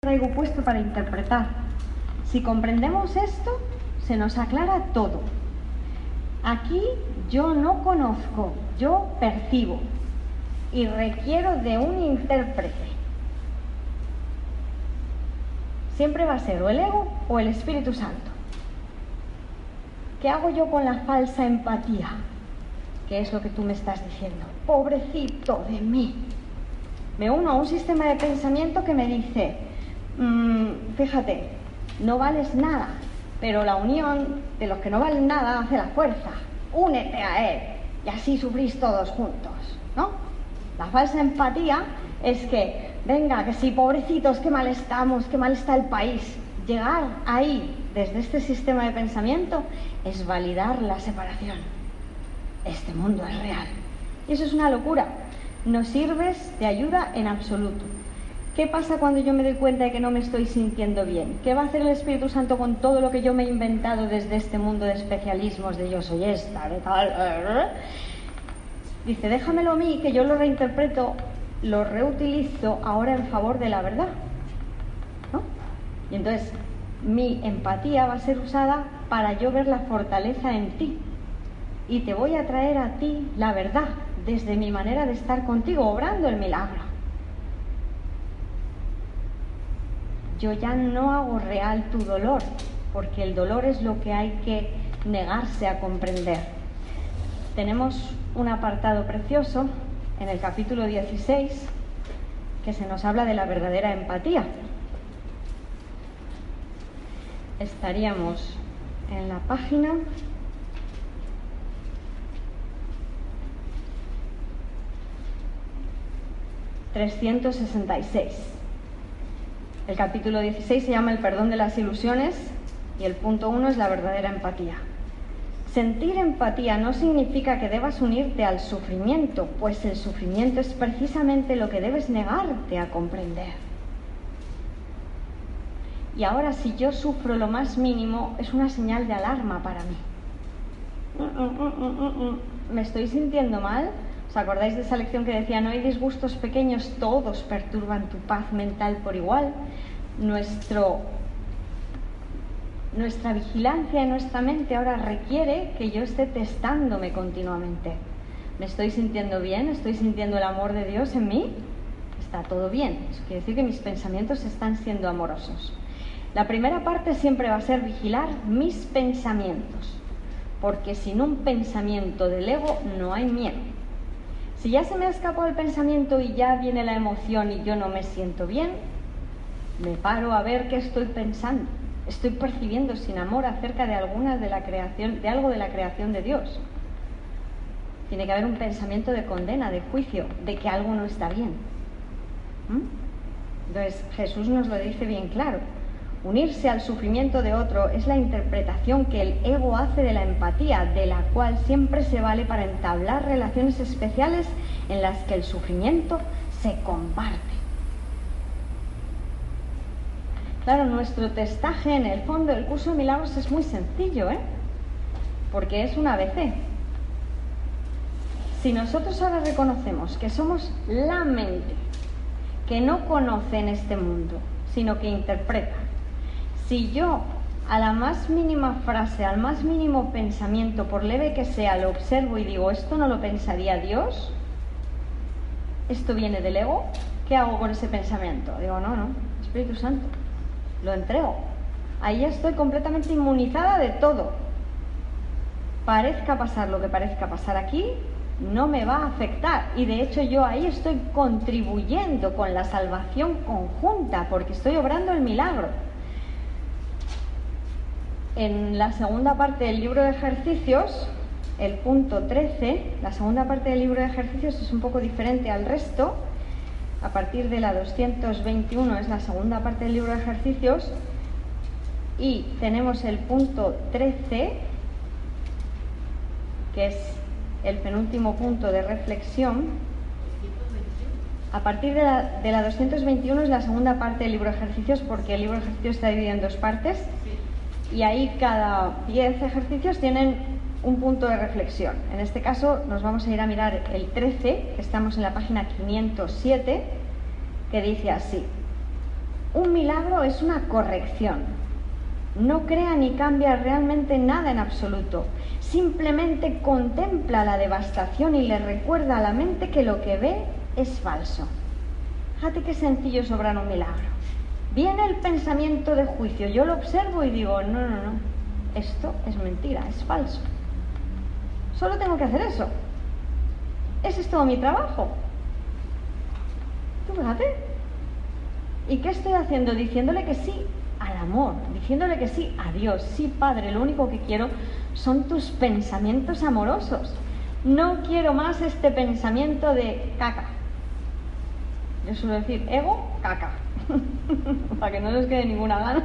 Traigo puesto para interpretar si comprendemos esto, se nos aclara todo. Aquí yo no conozco, yo percibo y requiero de un intérprete. Siempre va a ser o el ego o el Espíritu Santo. ¿Qué hago yo con la falsa empatía? ¿Qué es lo que tú me estás diciendo? Pobrecito de mí. Me uno a un sistema de pensamiento que me dice, mm, fíjate, no vales nada, pero la unión de los que no valen nada hace la fuerza. Únete a él y así sufrís todos juntos, ¿no? La falsa empatía es que, venga, que sí, pobrecitos, qué mal estamos, qué mal está el país. Llegar ahí, desde este sistema de pensamiento, es validar la separación. Este mundo es real. Y eso es una locura. No sirves de ayuda en absoluto. ¿Qué pasa cuando yo me doy cuenta de que no me estoy sintiendo bien? ¿Qué va a hacer el Espíritu Santo con todo lo que yo me he inventado desde este mundo de especialismos, de yo soy esta, de tal? Dice, déjamelo a mí, que yo lo reinterpreto, lo reutilizo ahora en favor de la verdad. ¿No? Y entonces mi empatía va a ser usada para yo ver la fortaleza en ti. Y te voy a traer a ti la verdad desde mi manera de estar contigo, obrando el milagro. Yo ya no hago real tu dolor, porque el dolor es lo que hay que negarse a comprender. Tenemos un apartado precioso en el capítulo 16 que se nos habla de la verdadera empatía. Estaríamos en la página ...366. El capítulo 16 se llama El perdón de las ilusiones y el punto 1 es la verdadera empatía. Sentir empatía no significa que debas unirte al sufrimiento, pues el sufrimiento es precisamente lo que debes negarte a comprender. Y ahora si yo sufro lo más mínimo es una señal de alarma para mí. Mm, mm, mm, ¿Me estoy sintiendo mal? ¿Os acordáis de esa lección que decía, no hay disgustos pequeños, todos perturban tu paz mental por igual? Nuestro, nuestra vigilancia en nuestra mente ahora requiere que yo esté testándome continuamente. ¿Me estoy sintiendo bien? ¿Estoy sintiendo el amor de Dios en mí? Está todo bien. Eso quiere decir que mis pensamientos están siendo amorosos. La primera parte siempre va a ser vigilar mis pensamientos, porque sin un pensamiento del ego no hay miedo. Si ya se me ha escapado el pensamiento y ya viene la emoción y yo no me siento bien, me paro a ver qué estoy pensando. Estoy percibiendo sin amor acerca de alguna de la creación, de algo de la creación de Dios. Tiene que haber un pensamiento de condena, de juicio, de que algo no está bien. ¿Mm? Entonces Jesús nos lo dice bien claro. Unirse al sufrimiento de otro es la interpretación que el ego hace de la empatía, de la cual siempre se vale para entablar relaciones especiales en las que el sufrimiento se comparte. Claro, nuestro testaje en el fondo del curso de milagros es muy sencillo, ¿eh? Porque es una ABC. Si nosotros ahora reconocemos que somos la mente que no conoce en este mundo, sino que interpreta, si yo a la más mínima frase, al más mínimo pensamiento, por leve que sea, lo observo y digo, esto no lo pensaría Dios, esto viene del ego, ¿qué hago con ese pensamiento? Digo, no, no, Espíritu Santo, lo entrego. Ahí estoy completamente inmunizada de todo. Parezca pasar lo que parezca pasar aquí, no me va a afectar. Y de hecho yo ahí estoy contribuyendo con la salvación conjunta, porque estoy obrando el milagro en la segunda parte del libro de ejercicios, el punto 13, la segunda parte del libro de ejercicios es un poco diferente al resto. A partir de la 221 es la segunda parte del libro de ejercicios. Y tenemos el punto 13 que es el penúltimo punto de reflexión. A partir de la, de la 221 es la segunda parte del libro de ejercicios porque el libro de ejercicios está dividido en dos partes y ahí cada 10 ejercicios tienen un punto de reflexión. En este caso nos vamos a ir a mirar el 13, que estamos en la página 507, que dice así, un milagro es una corrección. No crea ni cambia realmente nada en absoluto. Simplemente contempla la devastación y le recuerda a la mente que lo que ve es falso. Fíjate qué sencillo es obrar un milagro. Viene el pensamiento de juicio, yo lo observo y digo, no, no, no, esto es mentira, es falso. Solo tengo que hacer eso. Ese es todo mi trabajo. Tú fíjate. ¿Y qué estoy haciendo? Diciéndole que sí al amor, diciéndole que sí a Dios. Sí, Padre, lo único que quiero son tus pensamientos amorosos. No quiero más este pensamiento de caca. Yo suelo decir ego, caca. Para que no nos quede ninguna gana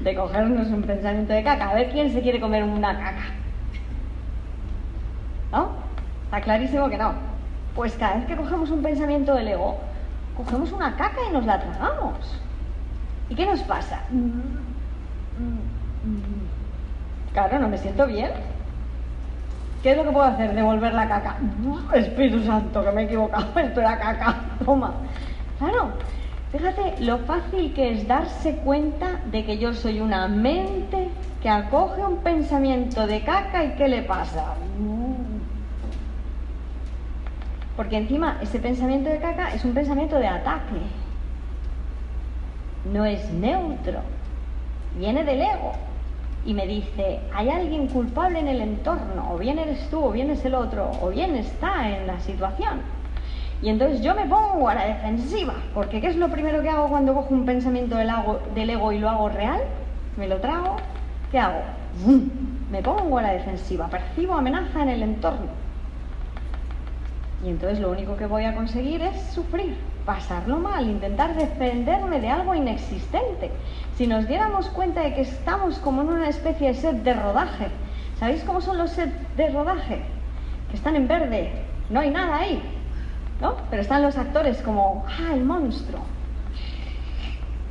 de cogernos un pensamiento de caca. A ver quién se quiere comer una caca. ¿No? Está clarísimo que no. Pues cada vez que cogemos un pensamiento del ego, cogemos una caca y nos la tragamos. ¿Y qué nos pasa? Claro, no me siento bien. ¿Qué es lo que puedo hacer? Devolver la caca. Espíritu Santo, que me he equivocado. Esto era caca. Toma. Claro, fíjate lo fácil que es darse cuenta de que yo soy una mente que acoge un pensamiento de caca y ¿qué le pasa? Porque encima ese pensamiento de caca es un pensamiento de ataque. No es neutro. Viene del ego. Y me dice, hay alguien culpable en el entorno, o bien eres tú, o bien es el otro, o bien está en la situación. Y entonces yo me pongo a la defensiva, porque ¿qué es lo primero que hago cuando cojo un pensamiento del, del ego y lo hago real? Me lo trago, ¿qué hago? Me pongo a la defensiva, percibo amenaza en el entorno. Y entonces lo único que voy a conseguir es sufrir, pasarlo mal, intentar defenderme de algo inexistente. Si nos diéramos cuenta de que estamos como en una especie de set de rodaje, ¿sabéis cómo son los sets de rodaje? Que están en verde, no hay nada ahí, ¿no? Pero están los actores como, ah, el monstruo.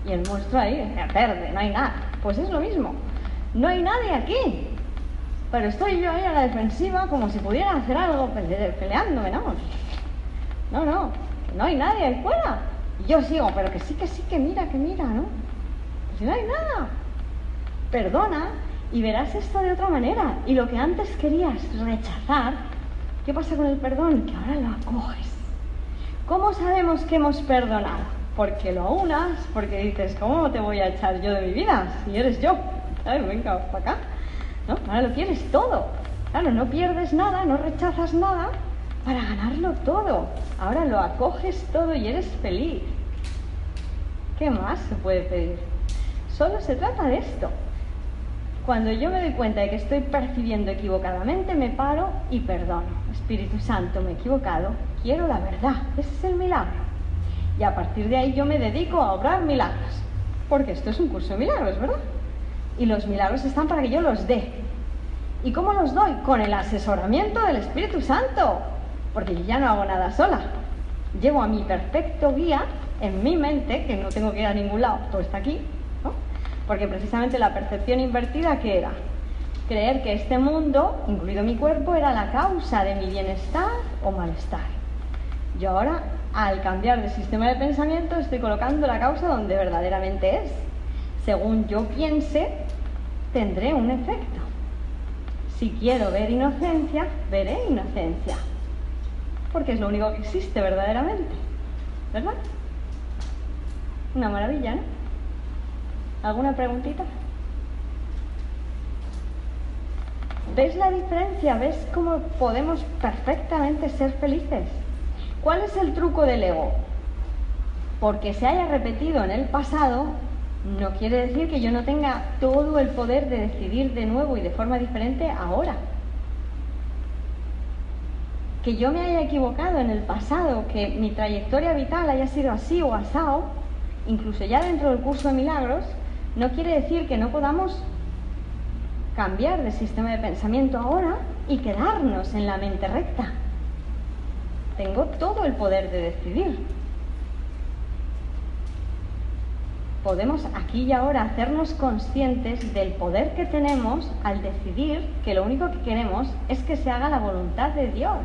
Y el monstruo ahí, en verde, no hay nada. Pues es lo mismo, no hay nadie aquí, pero estoy yo ahí a la defensiva como si pudiera hacer algo peleándome, ¿no? No, no, no hay nadie ahí fuera. Y yo sigo, pero que sí, que sí, que mira, que mira, ¿no? Si no hay nada. Perdona y verás esto de otra manera. Y lo que antes querías rechazar, ¿qué pasa con el perdón? Que ahora lo acoges. ¿Cómo sabemos que hemos perdonado? Porque lo aunas, porque dices, ¿cómo te voy a echar yo de mi vida si eres yo? Ay, venga, para acá. Ahora lo quieres todo. Claro, no pierdes nada, no rechazas nada para ganarlo todo. Ahora lo acoges todo y eres feliz. ¿Qué más se puede pedir? Solo se trata de esto. Cuando yo me doy cuenta de que estoy percibiendo equivocadamente, me paro y perdono. Espíritu Santo, me he equivocado, quiero la verdad. Ese es el milagro. Y a partir de ahí yo me dedico a obrar milagros. Porque esto es un curso de milagros, ¿verdad? y los milagros están para que yo los dé. ¿Y cómo los doy? Con el asesoramiento del Espíritu Santo, porque yo ya no hago nada sola. Llevo a mi perfecto guía en mi mente, que no tengo que ir a ningún lado, todo está aquí, ¿no? Porque precisamente la percepción invertida, ¿qué era? Creer que este mundo, incluido mi cuerpo, era la causa de mi bienestar o malestar. Yo ahora, al cambiar de sistema de pensamiento, estoy colocando la causa donde verdaderamente es. Según yo piense, tendré un efecto. Si quiero ver inocencia, veré inocencia. Porque es lo único que existe verdaderamente. ¿Verdad? Una maravilla, ¿no? ¿Alguna preguntita? ¿Ves la diferencia? ¿Ves cómo podemos perfectamente ser felices? ¿Cuál es el truco del ego? Porque se haya repetido en el pasado, no quiere decir que yo no tenga todo el poder de decidir de nuevo y de forma diferente ahora. que yo me haya equivocado en el pasado, que mi trayectoria vital haya sido así o asado, incluso ya dentro del curso de milagros, no quiere decir que no podamos cambiar de sistema de pensamiento ahora y quedarnos en la mente recta. Tengo todo el poder de decidir. Podemos aquí y ahora hacernos conscientes del poder que tenemos al decidir que lo único que queremos es que se haga la voluntad de Dios.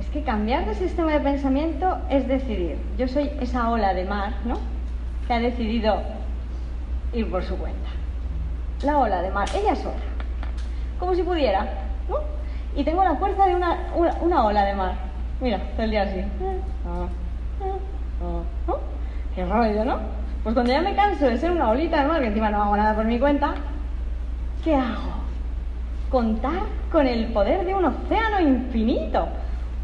Es que cambiar de sistema de pensamiento es decidir. Yo soy esa ola de mar, ¿no? Que ha decidido ir por su cuenta. La ola de mar, ella sola. Como si pudiera, ¿no? Y tengo la fuerza de una, una, ola de mar. Mira, todo el día así. Qué rollo, ¿no? Pues cuando ya me canso de ser una olita de mar, que encima no hago nada por mi cuenta, ¿qué hago? Contar con el poder de un océano infinito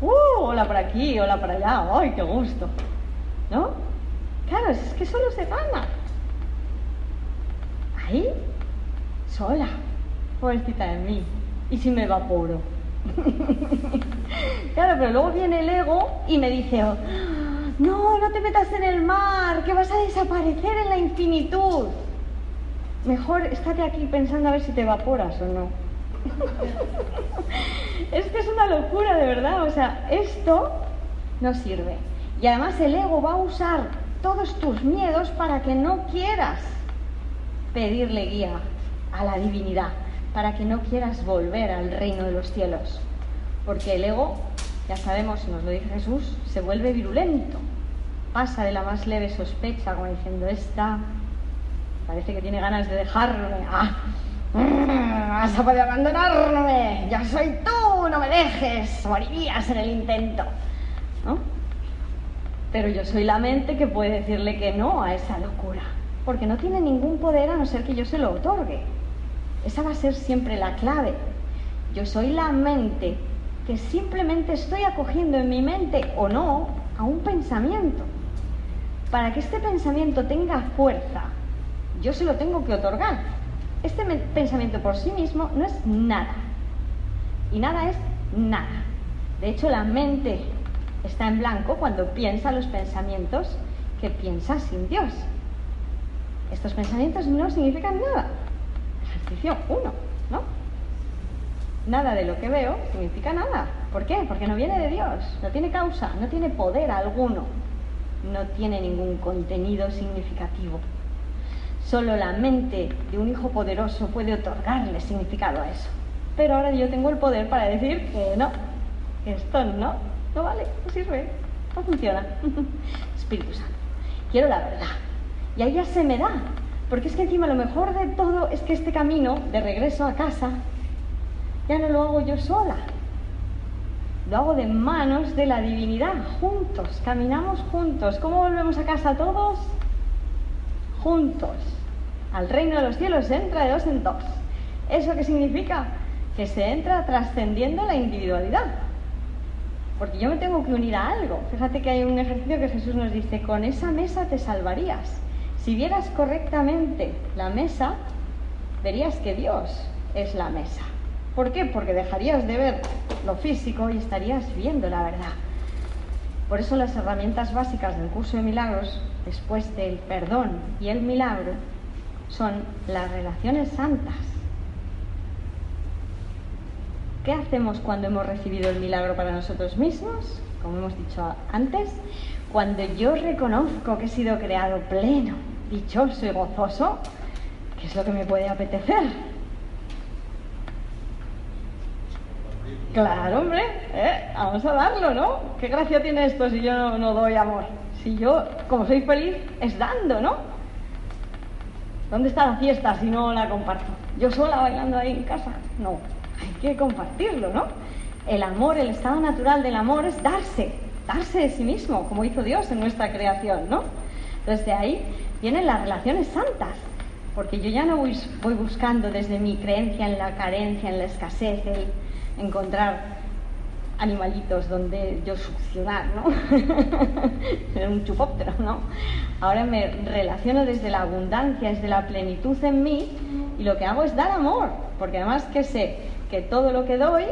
¡Uh! Hola por aquí, hola por allá, ¡ay, qué gusto! ¿No? Claro, es que solo se gana. Ahí, sola, pobrecita de mí. ¿Y si me evaporo? claro, pero luego viene el ego y me dice, no, no te metas en el mar, que vas a desaparecer en la infinitud. Mejor estate aquí pensando a ver si te evaporas o no. es que es una locura, de verdad. O sea, esto no sirve. Y además el ego va a usar todos tus miedos para que no quieras pedirle guía a la divinidad, para que no quieras volver al reino de los cielos. Porque el ego, ya sabemos, nos lo dice Jesús, se vuelve virulento. Pasa de la más leve sospecha, como diciendo, esta parece que tiene ganas de dejarme. Ah, Vas a poder abandonarme. Ya soy tú, no me dejes. Morirías en el intento. ¿No? Pero yo soy la mente que puede decirle que no a esa locura. Porque no tiene ningún poder a no ser que yo se lo otorgue. Esa va a ser siempre la clave. Yo soy la mente que simplemente estoy acogiendo en mi mente o no a un pensamiento. Para que este pensamiento tenga fuerza, yo se lo tengo que otorgar. Este pensamiento por sí mismo no es nada. Y nada es nada. De hecho, la mente está en blanco cuando piensa los pensamientos que piensa sin Dios. Estos pensamientos no significan nada. 1, ¿no? Nada de lo que veo significa nada. ¿Por qué? Porque no viene de Dios, no tiene causa, no tiene poder alguno, no tiene ningún contenido significativo. Solo la mente de un hijo poderoso puede otorgarle significado a eso. Pero ahora yo tengo el poder para decir que no, esto no, no vale, no sirve, no funciona. Espíritu Santo, quiero la verdad. Y ahí ya se me da, porque es que encima lo mejor de todo es que este camino de regreso a casa ya no lo hago yo sola. Lo hago de manos de la divinidad, juntos, caminamos juntos. ¿Cómo volvemos a casa todos? Juntos al reino de los cielos se entra de dos en dos. ¿Eso qué significa? Que se entra trascendiendo la individualidad. Porque yo me tengo que unir a algo. Fíjate que hay un ejercicio que Jesús nos dice, con esa mesa te salvarías. Si vieras correctamente la mesa, verías que Dios es la mesa. ¿Por qué? Porque dejarías de ver lo físico y estarías viendo la verdad. Por eso las herramientas básicas del curso de milagros, después del perdón y el milagro, son las relaciones santas. ¿Qué hacemos cuando hemos recibido el milagro para nosotros mismos? Como hemos dicho antes, cuando yo reconozco que he sido creado pleno, dichoso y gozoso, ¿qué es lo que me puede apetecer? Claro, hombre, ¿eh? vamos a darlo, ¿no? ¿Qué gracia tiene esto si yo no, no doy amor? Si yo, como soy feliz, es dando, ¿no? ¿Dónde está la fiesta si no la comparto? ¿Yo sola bailando ahí en casa? No, hay que compartirlo, ¿no? El amor, el estado natural del amor es darse, darse de sí mismo, como hizo Dios en nuestra creación, ¿no? Entonces de ahí vienen las relaciones santas, porque yo ya no voy, voy buscando desde mi creencia en la carencia, en la escasez, el encontrar animalitos donde yo succionar, ¿no? en un chupóptero, ¿no? Ahora me relaciono desde la abundancia, desde la plenitud en mí y lo que hago es dar amor, porque además que sé que todo lo que doy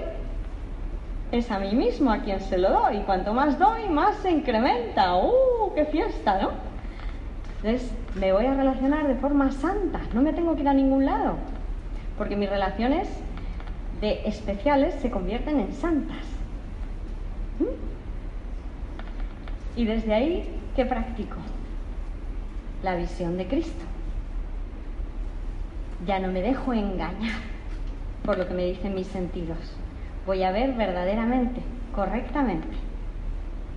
es a mí mismo a quien se lo doy. Cuanto más doy, más se incrementa. ¡Uh, qué fiesta, ¿no? Entonces, me voy a relacionar de forma santa, no me tengo que ir a ningún lado, porque mis relaciones de especiales se convierten en santas. ¿Mm? Y desde ahí, ¿qué practico? La visión de Cristo. Ya no me dejo engañar por lo que me dicen mis sentidos. Voy a ver verdaderamente, correctamente.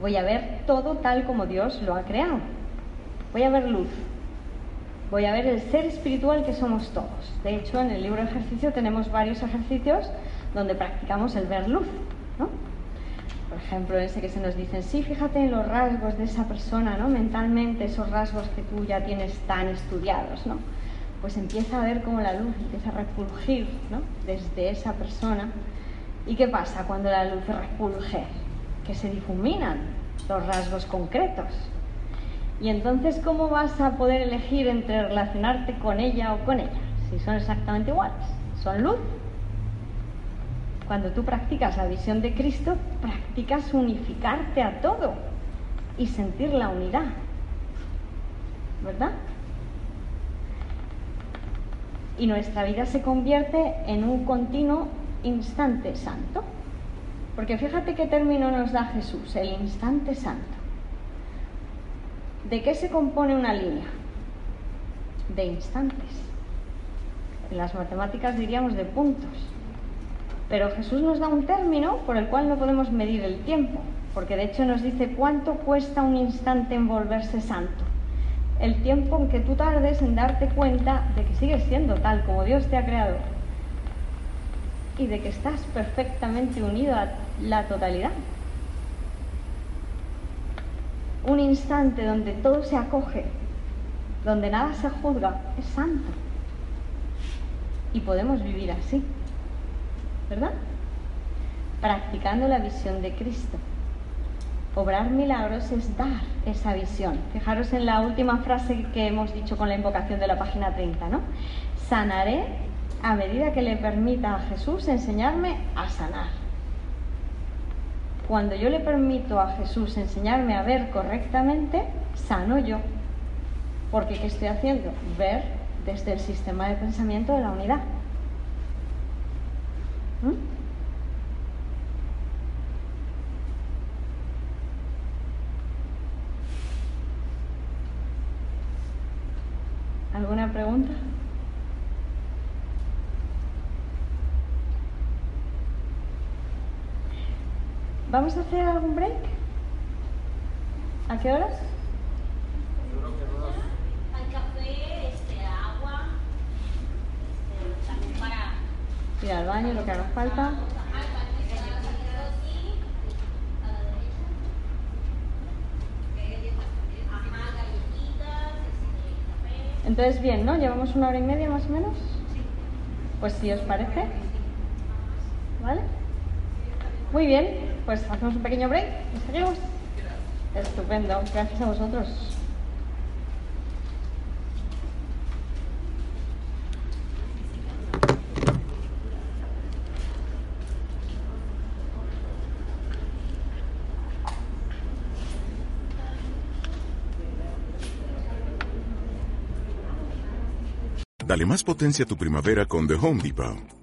Voy a ver todo tal como Dios lo ha creado. Voy a ver luz. Voy a ver el ser espiritual que somos todos. De hecho, en el libro de ejercicio tenemos varios ejercicios donde practicamos el ver luz. ¿no? Por ejemplo, ese que se nos dicen, sí, fíjate en los rasgos de esa persona, ¿no? Mentalmente, esos rasgos que tú ya tienes tan estudiados, ¿no? Pues empieza a ver cómo la luz empieza a refulgir, ¿no? Desde esa persona. ¿Y qué pasa cuando la luz refulge? Que se difuminan los rasgos concretos. Y entonces, ¿cómo vas a poder elegir entre relacionarte con ella o con ella? Si son exactamente iguales. Son luz cuando tú practicas la visión de Cristo, practicas unificarte a todo y sentir la unidad. ¿Verdad? Y nuestra vida se convierte en un continuo instante santo. Porque fíjate qué término nos da Jesús, el instante santo. ¿De qué se compone una línea? De instantes. En las matemáticas diríamos de puntos. Pero Jesús nos da un término por el cual no podemos medir el tiempo, porque de hecho nos dice cuánto cuesta un instante en volverse santo. El tiempo en que tú tardes en darte cuenta de que sigues siendo tal como Dios te ha creado y de que estás perfectamente unido a la totalidad. Un instante donde todo se acoge, donde nada se juzga, es santo. Y podemos vivir así. ¿verdad? Practicando la visión de Cristo. Obrar milagros es dar esa visión. Fijaros en la última frase que hemos dicho con la invocación de la página 30, ¿no? Sanaré a medida que le permita a Jesús enseñarme a sanar. Cuando yo le permito a Jesús enseñarme a ver correctamente, sano yo. Porque ¿qué estoy haciendo? Ver desde el sistema de pensamiento de la unidad. ¿Mm? ¿Alguna pregunta? ¿Vamos a hacer algún break? ¿A qué horas? ir al baño, lo que haga falta. Entonces, bien, ¿no? Llevamos una hora y media más o menos. Pues si os parece. ¿Vale? Muy bien, pues hacemos un pequeño break y seguimos. Estupendo, gracias a vosotros. Dale más potencia a tu primavera con The Home Depot.